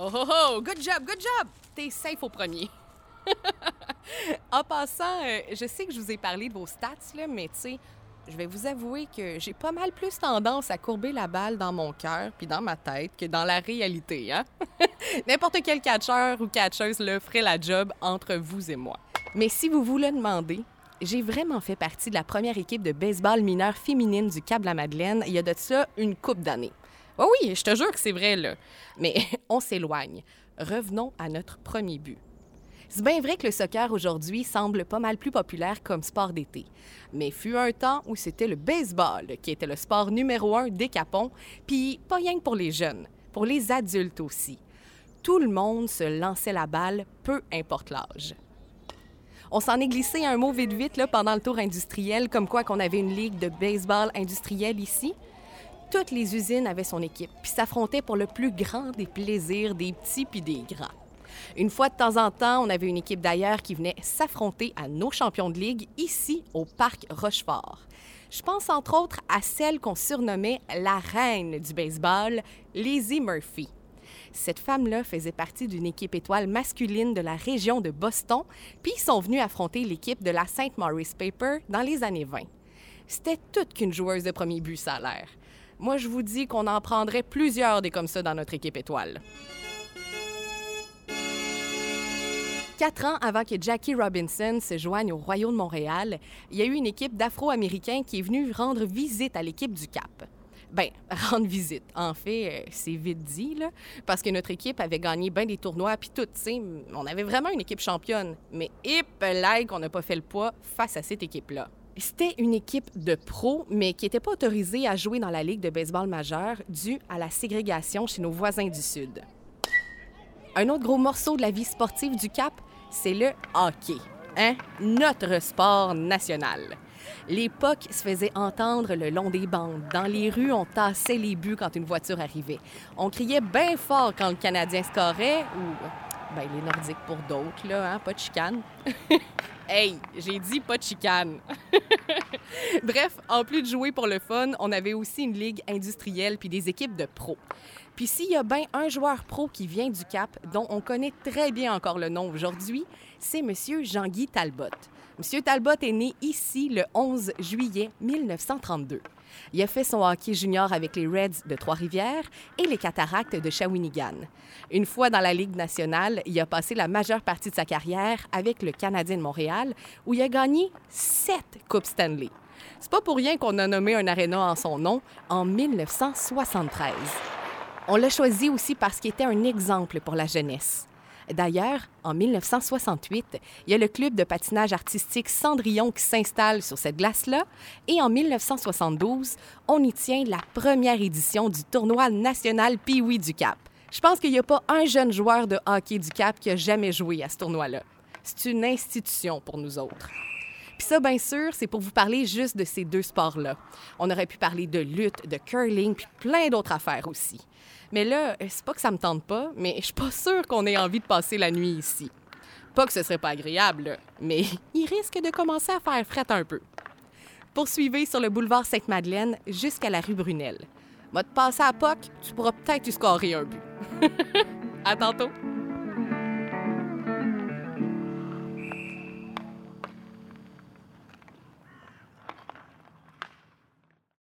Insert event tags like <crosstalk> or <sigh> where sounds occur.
Oh oh oh, good job, good job! T'es safe au premier. <laughs> en passant, euh, je sais que je vous ai parlé de vos stats, là, mais tu sais, je vais vous avouer que j'ai pas mal plus tendance à courber la balle dans mon cœur puis dans ma tête que dans la réalité. Hein? <laughs> N'importe quel catcheur ou catcheuse le ferait la job entre vous et moi. Mais si vous vous le demandez, j'ai vraiment fait partie de la première équipe de baseball mineur féminine du Cap-la-Madeleine il y a de ça une coupe d'années. Oh oui, je te jure que c'est vrai, là. Mais <laughs> on s'éloigne. Revenons à notre premier but. C'est bien vrai que le soccer aujourd'hui semble pas mal plus populaire comme sport d'été. Mais fut un temps où c'était le baseball qui était le sport numéro un des Capons, puis pas rien que pour les jeunes, pour les adultes aussi. Tout le monde se lançait la balle, peu importe l'âge. On s'en est glissé un mot vite vite pendant le tour industriel, comme quoi qu'on avait une ligue de baseball industriel ici. Toutes les usines avaient son équipe, puis s'affrontaient pour le plus grand des plaisirs des petits puis des grands. Une fois de temps en temps, on avait une équipe d'ailleurs qui venait s'affronter à nos champions de ligue ici au parc Rochefort. Je pense entre autres à celle qu'on surnommait la reine du baseball, Lizzie Murphy. Cette femme-là faisait partie d'une équipe étoile masculine de la région de Boston, puis ils sont venus affronter l'équipe de la St. Maurice Paper dans les années 20. C'était toute qu'une joueuse de premier but, ça l'air. Moi, je vous dis qu'on en prendrait plusieurs des comme ça dans notre équipe étoile. Quatre ans avant que Jackie Robinson se joigne au Royaume de Montréal, il y a eu une équipe d'Afro-Américains qui est venue rendre visite à l'équipe du Cap. Ben, <laughs> rendre visite. En fait, euh, c'est vite dit, parce que notre équipe avait gagné bien des tournois, puis tout, on avait vraiment une équipe championne. Mais hip, like, on n'a pas fait le poids face à cette équipe-là. C'était une équipe de pros, mais qui n'était pas autorisée à jouer dans la Ligue de baseball majeure due à la ségrégation chez nos voisins du Sud. Un autre gros morceau de la vie sportive du Cap, c'est le hockey, hein? notre sport national. L'époque se faisait entendre le long des bandes. Dans les rues, on tassait les buts quand une voiture arrivait. On criait bien fort quand le Canadien scorait, ou ben, les Nordiques pour d'autres, là, hein? pas de chicane. <laughs> hey, j'ai dit pas de chicane. <laughs> Bref, en plus de jouer pour le fun, on avait aussi une ligue industrielle puis des équipes de pros. Puis s'il y a bien un joueur pro qui vient du Cap, dont on connaît très bien encore le nom aujourd'hui, c'est M. Jean-Guy Talbot. M. Talbot est né ici le 11 juillet 1932. Il a fait son hockey junior avec les Reds de Trois-Rivières et les Cataractes de Shawinigan. Une fois dans la Ligue nationale, il a passé la majeure partie de sa carrière avec le Canadien de Montréal, où il a gagné sept Coupes Stanley. C'est pas pour rien qu'on a nommé un aréna en son nom en 1973. On l'a choisi aussi parce qu'il était un exemple pour la jeunesse. D'ailleurs, en 1968, il y a le club de patinage artistique Cendrillon qui s'installe sur cette glace-là. Et en 1972, on y tient la première édition du tournoi national Pee-Wee du Cap. Je pense qu'il n'y a pas un jeune joueur de hockey du Cap qui a jamais joué à ce tournoi-là. C'est une institution pour nous autres. Puis ça, bien sûr, c'est pour vous parler juste de ces deux sports-là. On aurait pu parler de lutte, de curling, puis plein d'autres affaires aussi. Mais là, c'est pas que ça me tente pas, mais je suis pas sûre qu'on ait envie de passer la nuit ici. Pas que ce serait pas agréable, mais <laughs> il risque de commencer à faire fret un peu. Poursuivez sur le boulevard Sainte-Madeleine jusqu'à la rue Brunel. Va te passer à POC, tu pourras peut-être y scorer un but. <laughs> à tantôt!